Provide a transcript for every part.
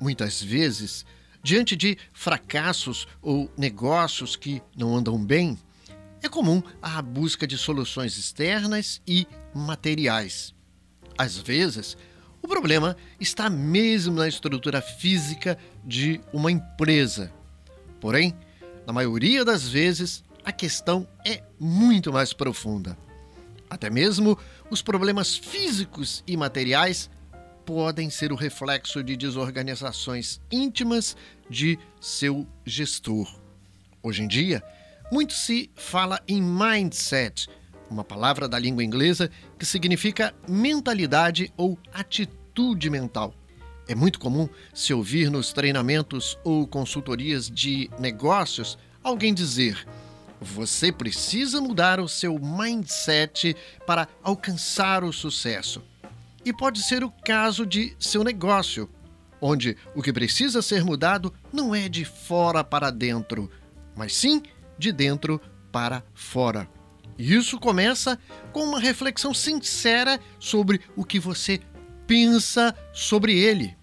Muitas vezes, diante de fracassos ou negócios que não andam bem, é comum a busca de soluções externas e materiais. Às vezes, o problema está mesmo na estrutura física de uma empresa. Porém, na maioria das vezes, a questão é muito mais profunda. Até mesmo os problemas físicos e materiais podem ser o reflexo de desorganizações íntimas de seu gestor. Hoje em dia, muito se fala em mindset, uma palavra da língua inglesa que significa mentalidade ou atitude mental. É muito comum se ouvir nos treinamentos ou consultorias de negócios alguém dizer: você precisa mudar o seu mindset para alcançar o sucesso. E pode ser o caso de seu negócio, onde o que precisa ser mudado não é de fora para dentro, mas sim de dentro para fora. E isso começa com uma reflexão sincera sobre o que você pensa sobre ele.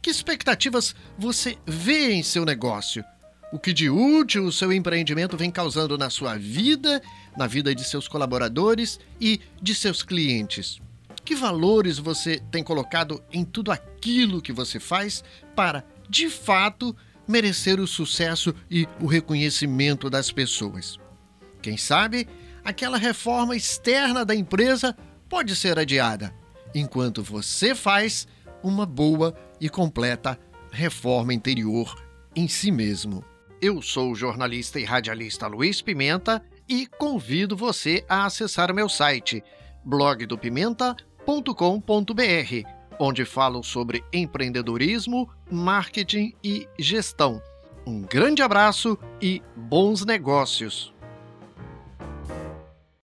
Que expectativas você vê em seu negócio? O que de útil o seu empreendimento vem causando na sua vida, na vida de seus colaboradores e de seus clientes? Que valores você tem colocado em tudo aquilo que você faz para, de fato, merecer o sucesso e o reconhecimento das pessoas? Quem sabe aquela reforma externa da empresa pode ser adiada, enquanto você faz uma boa e completa reforma interior em si mesmo. Eu sou o jornalista e radialista Luiz Pimenta e convido você a acessar meu site blogdopimenta.com.br, onde falo sobre empreendedorismo, marketing e gestão. Um grande abraço e bons negócios!